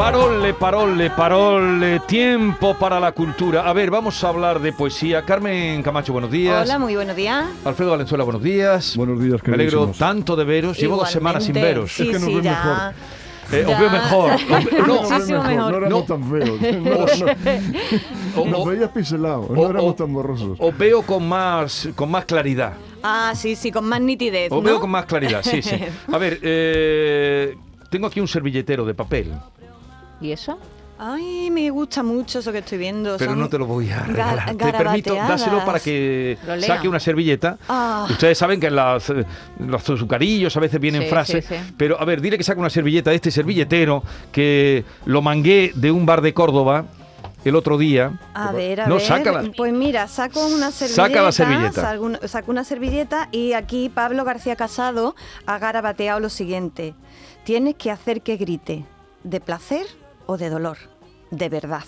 Parole, parole, parole, tiempo para la cultura. A ver, vamos a hablar de poesía. Carmen Camacho, buenos días. Hola, muy buenos días. Alfredo Valenzuela, buenos días. Buenos días, Me alegro tanto de veros. Llevo dos semanas sin veros. Sí, Es que nos sí, ves ya. mejor. Eh, os veo mejor. Os No, Muchísimo mejor. no éramos No. tan feos. No, no. o- Nos veías pincelados, o- no éramos o- tan borrosos. os veo con más, con más claridad. Ah, sí, sí, con más nitidez. Os ¿no? veo con más claridad, sí, sí. A ver, eh, tengo aquí un servilletero de papel, ¿Y eso? Ay, me gusta mucho eso que estoy viendo. pero son no te lo voy a ga- regalar. Te permito, dáselo para que saque una servilleta. Ah. Ustedes saben que en las, eh, los azucarillos a veces vienen Sí, frases, sí, sí. pero a ver, dile que saque una servilleta de este servilletero que lo mangué de un bar de Córdoba el otro día. A ver, a no, ver. sácala. Pues mira, saco una servilleta. Saca la servilleta. Saco una servilleta y aquí Pablo García Casado ha garabateado lo siguiente. Tienes que hacer que grite, de placer o de dolor, de verdad.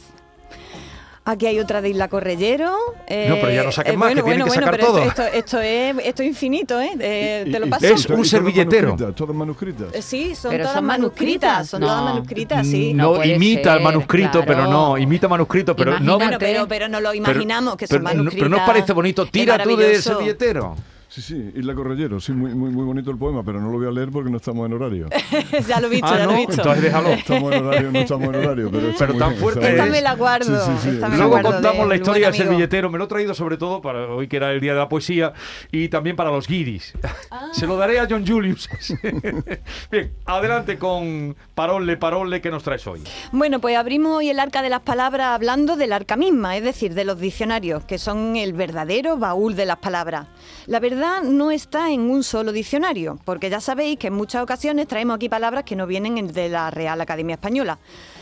Aquí hay otra de Isla Correllero. eh, No, pero ya no saques eh, más, que tienen que sacar pero todo. Esto, esto, esto es, esto es infinito, ¿eh? Eh, Y- te lo paso. Es un todas servilletero. Todas manuscritas. Eh, Sí, son Pero todas son manuscritas, manuscritas. son todas No. manuscritas, sí. No, No imita el ser, manuscrito, pero claro. no, imita manuscrito, pero no. Bueno, Imagínate. pero, pero no lo pero- imaginamos que pero, son no- manuscritas. Pero no os parece bonito. Tira tú maravilloso. servilletero. Sí, sí, Isla Correllero, sí, muy, muy, muy bonito el poema, pero no lo voy a leer porque no estamos en horario. ya lo he visto, Ah, ya no, lo he visto. entonces déjalo. Estamos en horario, no estamos en horario, pero, está Pero muy tan bien, fuerte Esta es. me la guardo. Sí, sí, sí. me la Luego guardo contamos la historia del servilletero. Me lo he traído sobre todo para hoy que era el día de la poesía y también para los guiris. Ah. Se lo daré a John Julius. Bien, adelante con Parole, Parole, ¿qué nos traes hoy? Bueno, pues abrimos hoy el arca de las palabras hablando del arca misma, es decir, de los diccionarios, que son el verdadero baúl de las palabras. La verdad no está en un solo diccionario, porque ya sabéis que en muchas ocasiones traemos aquí palabras que no vienen en- de la Real Academia Española.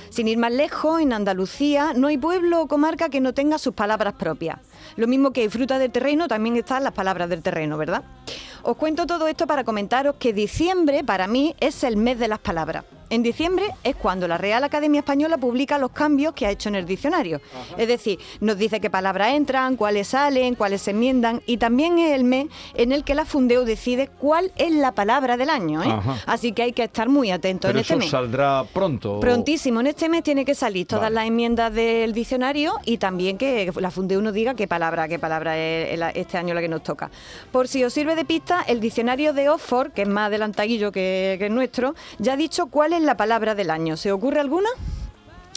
Sin ir más lejos, en Andalucía no hay pueblo o comarca que no tenga sus palabras propias. Lo mismo que fruta del terreno, también están las palabras del terreno, ¿verdad? Os cuento todo esto para comentaros que diciembre para mí es el mes de las palabras. En diciembre es cuando la Real Academia Española publica los cambios que ha hecho en el diccionario. Es decir, nos dice qué palabras entran, cuáles salen, cuáles se enmiendan y también es el mes en el que la Fundeo decide cuál es la palabra del año. ¿eh? Así que hay que estar muy atentos Pero en este eso mes. saldrá pronto. Prontísimo, en este mes tiene que salir todas Vale. las enmiendas del diccionario y también que la Fundeu nos diga qué palabra, qué palabra es este año la que nos toca. Por si os sirve de pista, el diccionario de Oxford, que es más adelantadillo que, que el nuestro, ya ha dicho cuál es la palabra del año. ¿Se ocurre alguna?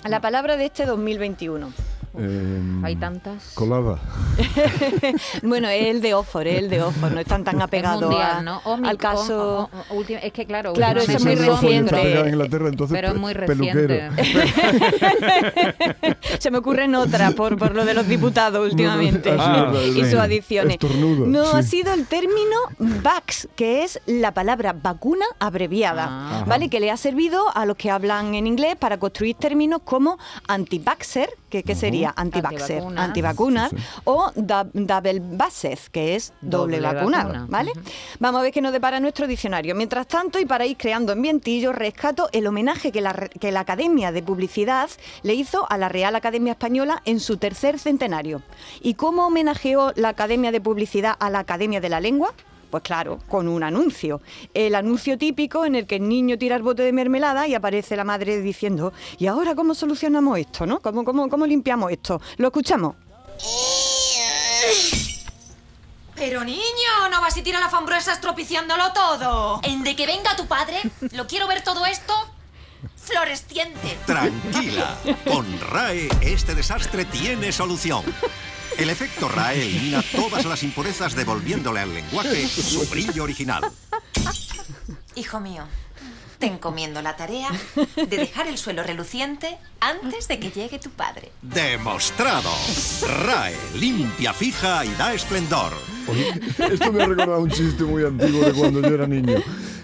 La palabra de este 2021. Eh, Hay tantas. Colada. bueno, es el de Oxford, es el de Oxford, no están tan Es apegados mundial, a- ¿no? Omic- al caso... o- o- o- última- es que claro, Claro, eso es muy reciente. Está pegada en Inglaterra, entonces Pero es muy peluquero. reciente. Se me ocurren otras por, por lo de los diputados últimamente Ah, Ah, y sus adiciones. Estornudo, No, sí. ha sido el término VAX, que es la palabra vacuna abreviada, Ah. ¿vale? Que le ha servido a los que hablan en inglés para construir términos como anti-vaxxer, que, que sería anti-vaxxer, Antivacunas. antivacunas, Sí, sí. o da- double vaxxed, que es doble, Doble vacunado, vacuna. ¿vale? Vamos a ver qué nos depara nuestro diccionario. Mientras tanto, y para ir creando ambientillo, rescato el homenaje que la, que la Academia de Publicidad le hizo a la Real Academia Española en su tercer centenario. ¿Y cómo homenajeó la Academia de Publicidad a la Academia de la Lengua? Pues claro, con un anuncio. El anuncio típico en el que el niño tira el bote de mermelada y aparece la madre diciendo, ¿y ahora cómo solucionamos esto? ¿no? ¿Cómo, cómo, cómo limpiamos esto? ¿Lo escuchamos? Pero niño, no vas a tirar la fambruesa estropiciándolo todo. En de que venga tu padre, lo quiero ver todo esto floresciente. Tranquila, con RAE este desastre tiene solución. El efecto RAE elimina todas las impurezas devolviéndole al lenguaje su brillo original. Hijo mío, te encomiendo la tarea de dejar el suelo reluciente antes de que llegue tu padre. Demostrado. RAE limpia, fija y da esplendor. Oye, esto me ha recordado un chiste muy antiguo de cuando yo era niño.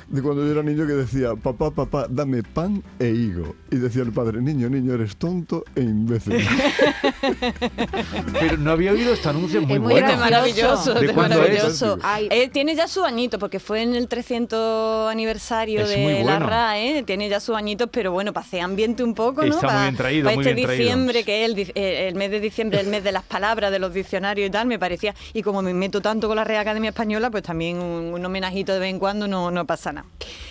De cuando yo era niño que decía, papá, papá, dame pan e higo. Y decía el padre, niño, niño, eres tonto e imbécil. Pero no había oído este anuncio, es muy Es muy bueno. Es maravilloso, ¿De es cuándo es? maravilloso. Ay. Eh, tiene ya su añito, porque fue en el 300 aniversario Es de muy la bueno. RAE, tiene ya sus añitos, pero bueno, hacer ambiente un poco, ¿no? Está muy para, bien traído, para muy este bien traído. diciembre, que es el, eh, el mes de diciembre, el mes de las palabras, de los diccionarios y tal, me parecía, y como me meto tanto con la Real Academia Española, pues también un, un homenajito de vez en cuando no, no pasa nada.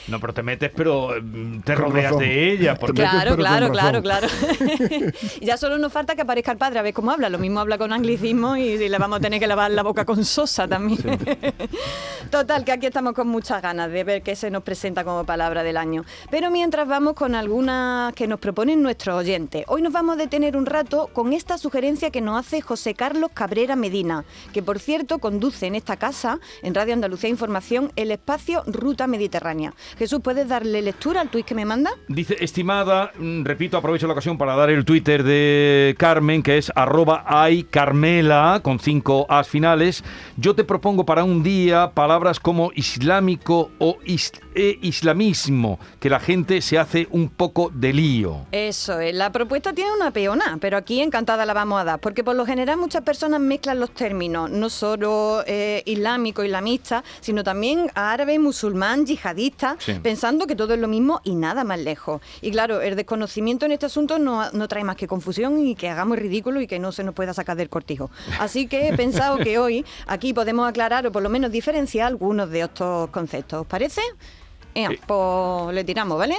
No, pero te metes, pero mm, te Con rodeas razón. de ella. Porque... metes, Claro, claro, claro, claro. ya solo nos falta que aparezca el padre a ver cómo habla. Lo mismo habla con anglicismo y, y le vamos a tener que lavar la boca con sosa también. Total, que aquí estamos con muchas ganas de ver qué se nos presenta como palabra del año. Pero mientras vamos con algunas que nos proponen nuestros oyentes. Hoy nos vamos a detener un rato con esta sugerencia que nos hace José Carlos Cabrera Medina, que por cierto conduce en esta casa, en Radio Andalucía Información, el espacio Ruta Mediterránea. Jesús, ¿puedes darle lectura al tuit que me manda? Dice, estimada, mm, repito, aprovecho la ocasión para dar el Twitter de Carmen, que es arroba con cinco as finales. Yo te propongo para un día palabras como islámico o is- e islamismo, que la gente se hace un poco de lío. Eso es, la propuesta tiene una peona, pero aquí encantada la vamos a dar, porque por lo general muchas personas mezclan los términos, no solo eh, islámico, islamista, sino también árabe, musulmán, yihadista, Sí. pensando que todo es lo mismo y nada más lejos. Y claro, el desconocimiento en este asunto no, no trae más que confusión y que hagamos el ridículo y que no se nos pueda sacar del cortijo. Así que he pensado que hoy aquí podemos aclarar o por lo menos diferenciar algunos de estos conceptos. ¿Os parece? Ea, Sí. pues le tiramos, ¿vale?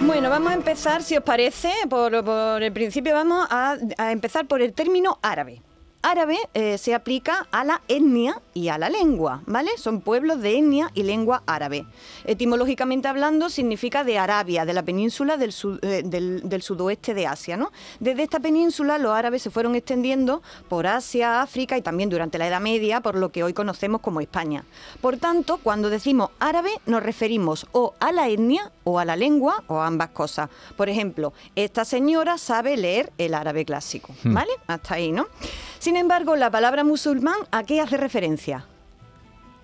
Bueno, vamos a empezar, si os parece, por, por el principio vamos a, a empezar por el término árabe. Árabe eh, se aplica a la etnia y a la lengua, ¿vale? Son pueblos de etnia y lengua árabe. Etimológicamente hablando, significa de Arabia, de la península del, sud- eh, del, del sudoeste de Asia, ¿no? Desde esta península los árabes se fueron extendiendo por Asia, África y también durante la Edad Media, por lo que hoy conocemos como España. Por tanto, cuando decimos árabe, nos referimos o a la etnia o a la lengua o a ambas cosas. Por ejemplo, esta señora sabe leer el árabe clásico, ¿vale? Hasta ahí, ¿no? Sin embargo, la palabra musulmán, ¿a qué hace referencia?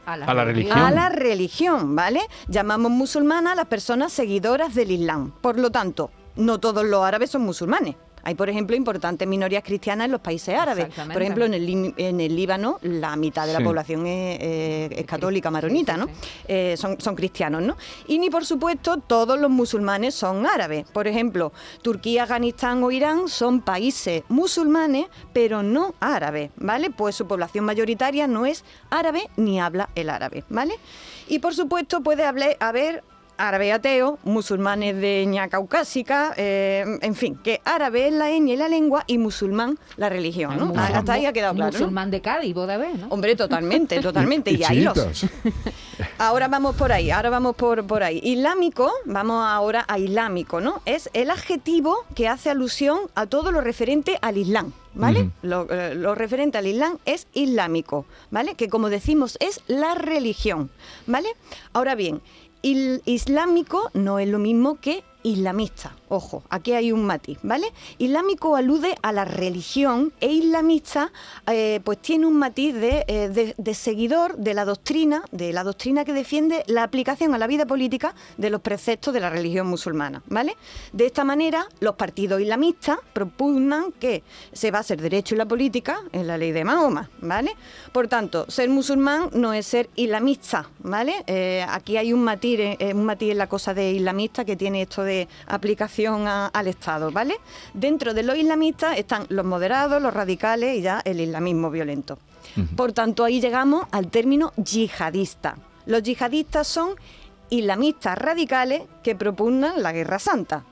A la religión. A la religión, ¿vale? Llamamos musulmana a las personas seguidoras del Islam. Por lo tanto, no todos los árabes son musulmanes. Hay, por ejemplo, importantes minorías cristianas en los países árabes. Por ejemplo, en el, en el Líbano, la mitad de la Sí. población es, eh, es católica maronita, ¿no? Eh, son, son cristianos, ¿no? Y ni, por supuesto, todos los musulmanes son árabes. Por ejemplo, Turquía, Afganistán o Irán son países musulmanes, pero no árabes, ¿vale? Pues su población mayoritaria no es árabe ni habla el árabe, ¿vale? Y, por supuesto, puede haber árabe ateo, musulmanes de etnia caucásica, eh, en fin, que árabe es la etnia y la lengua y musulmán la religión, ¿no? Musulmán- Hasta ahí ha quedado claro, ¿no? Musulmán de Cádiz, vos de ver, ¿no? Hombre, totalmente, totalmente. Y Y, ahí los. Ahora vamos por ahí, ahora vamos por, por ahí. Islámico, vamos ahora a islámico, ¿no? Es el adjetivo que hace alusión a todo lo referente al Islam, ¿vale? Lo, eh, lo referente al Islam es islámico, ¿vale? Que como decimos es la religión, ¿vale? Ahora bien, islámico no es lo mismo que islamista. Ojo, aquí hay un matiz, ¿vale? Islámico alude a la religión e islamista eh, pues tiene un matiz de, eh, de- de seguidor de la doctrina, de la doctrina que defiende la aplicación a la vida política de los preceptos de la religión musulmana, ¿vale? De esta manera, los partidos islamistas propugnan que se base el derecho y la política en la ley de Mahoma, ¿vale? Por tanto, ser musulmán no es ser islamista, ¿vale? Eh, aquí hay un matiz, un matiz en la cosa de islamista que tiene esto de aplicación a- al Estado, ¿vale? Dentro de los islamistas están los moderados, los radicales y ya el islamismo violento. Por tanto, ahí llegamos al término yihadista. Los yihadistas son islamistas radicales que propugnan la guerra santa.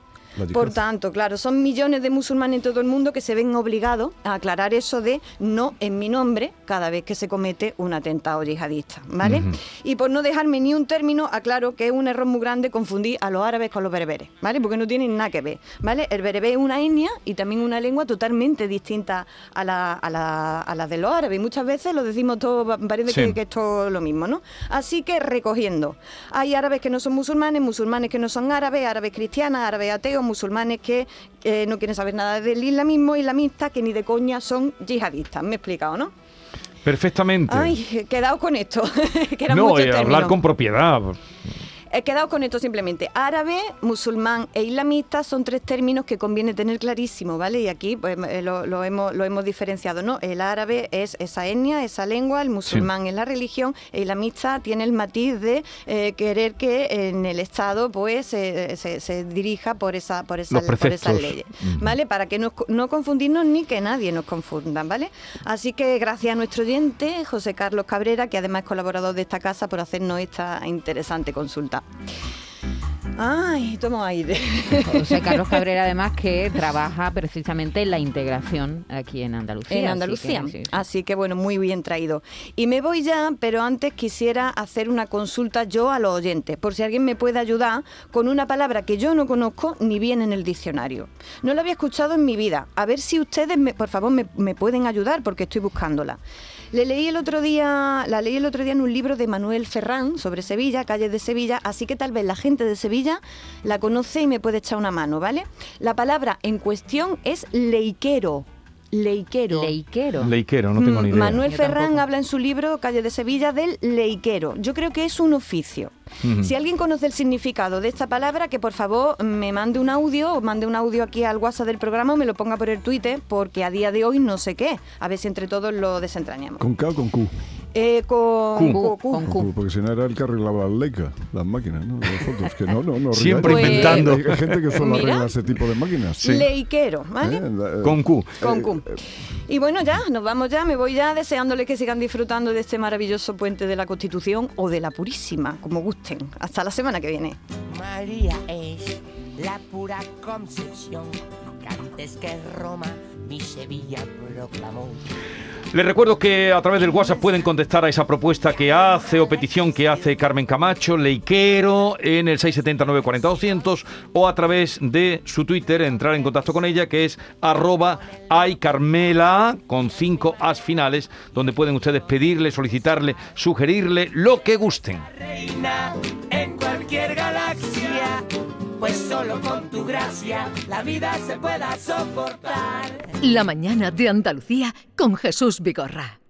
Por tanto, claro, son millones de musulmanes en todo el mundo que se ven obligados a aclarar eso de no en mi nombre cada vez que se comete un atentado yihadista, ¿vale? Y por no dejarme ni un término, aclaro que es un error muy grande confundir a los árabes con los bereberes, ¿vale? Porque no tienen nada que ver, ¿vale? El berebé es una etnia y también una lengua totalmente distinta a la, a la, a la de los árabes. Y muchas veces lo decimos todo, pa- parece Sí. que, que es todo lo mismo, ¿no? Así que recogiendo, hay árabes que no son musulmanes, musulmanes que no son árabes, árabes cristianas, árabes ateos, musulmanes que eh, no quieren saber nada del islamismo, islamistas que ni de coña son yihadistas. Me he explicado, ¿no? Perfectamente. Ay, quedaos con esto, que eran no, eh, hablar con propiedad. He quedado con esto simplemente. Árabe, musulmán e islamista son tres términos que conviene tener clarísimo, ¿vale? Y aquí pues, eh, lo, lo hemos, lo hemos diferenciado, ¿no? El árabe es esa etnia, esa lengua, el musulmán es la religión, e islamista tiene el matiz de eh, querer que en el Estado pues eh, se, se dirija por esa por, esa, por esas leyes. ¿vale? Para que no, no confundirnos ni que nadie nos confunda, ¿vale? Así que gracias a nuestro oyente, José Carlos Cabrera, que además es colaborador de esta casa, por hacernos esta interesante consulta. した。Ay, tomo aire. José Carlos Cabrera, además, que trabaja precisamente en la integración aquí en Andalucía. en así Andalucía. que, sí, sí. Así que bueno, muy bien traído. Y me voy ya, pero antes quisiera hacer una consulta yo a los oyentes, por si alguien me puede ayudar con una palabra que yo no conozco ni viene en el diccionario. No la había escuchado en mi vida. A ver si ustedes, me- por favor, me, me pueden ayudar porque estoy buscándola. Le leí el otro día, la leí el otro día en un libro de Manuel Ferrán sobre Sevilla, calles de Sevilla, así que tal vez la gente de Sevilla la conoce y me puede echar una mano, ¿vale? La palabra en cuestión es leiquero. Leiquero. Leiquero. Leiquero, no tengo ni idea. Manuel Yo Ferrán tampoco. habla en su libro Calle de Sevilla del leiquero. Yo creo que es un oficio. Si alguien conoce el significado de esta palabra, que por favor me mande un audio o mande un audio aquí al WhatsApp del programa o me lo ponga por el Twitter, porque a día de hoy no sé qué. A ver si entre todos lo desentrañamos. ¿Con K o con Q? Eh, con, Q. Con. Porque si no era el que arreglaba las Leica, las máquinas, ¿no? Las fotos. Que no, no, no. Siempre ríais. inventando. Hay gente que solo Mira. arregla ese tipo de máquinas. Sí. Leiquero, ¿vale? ¿Eh? La- Con Q. Con Q. Y bueno, ya, nos vamos ya, me voy ya deseándoles que sigan disfrutando de este maravilloso puente de la Constitución o de la Purísima, como gusten. Hasta la semana que viene. María es la pura concepción que antes que Roma mi Sevilla proclamó. Les recuerdo que a través del WhatsApp pueden contestar a esa propuesta que hace o petición que hace Carmen Camacho, Leiquero, en el 679-40-200 o a través de su Twitter, entrar en contacto con ella, que es arroba aycarmela con cinco as finales, donde pueden ustedes pedirle, solicitarle, sugerirle lo que gusten. Pues solo con tu gracia la vida se pueda soportar. La mañana de Andalucía con Jesús Vigorra.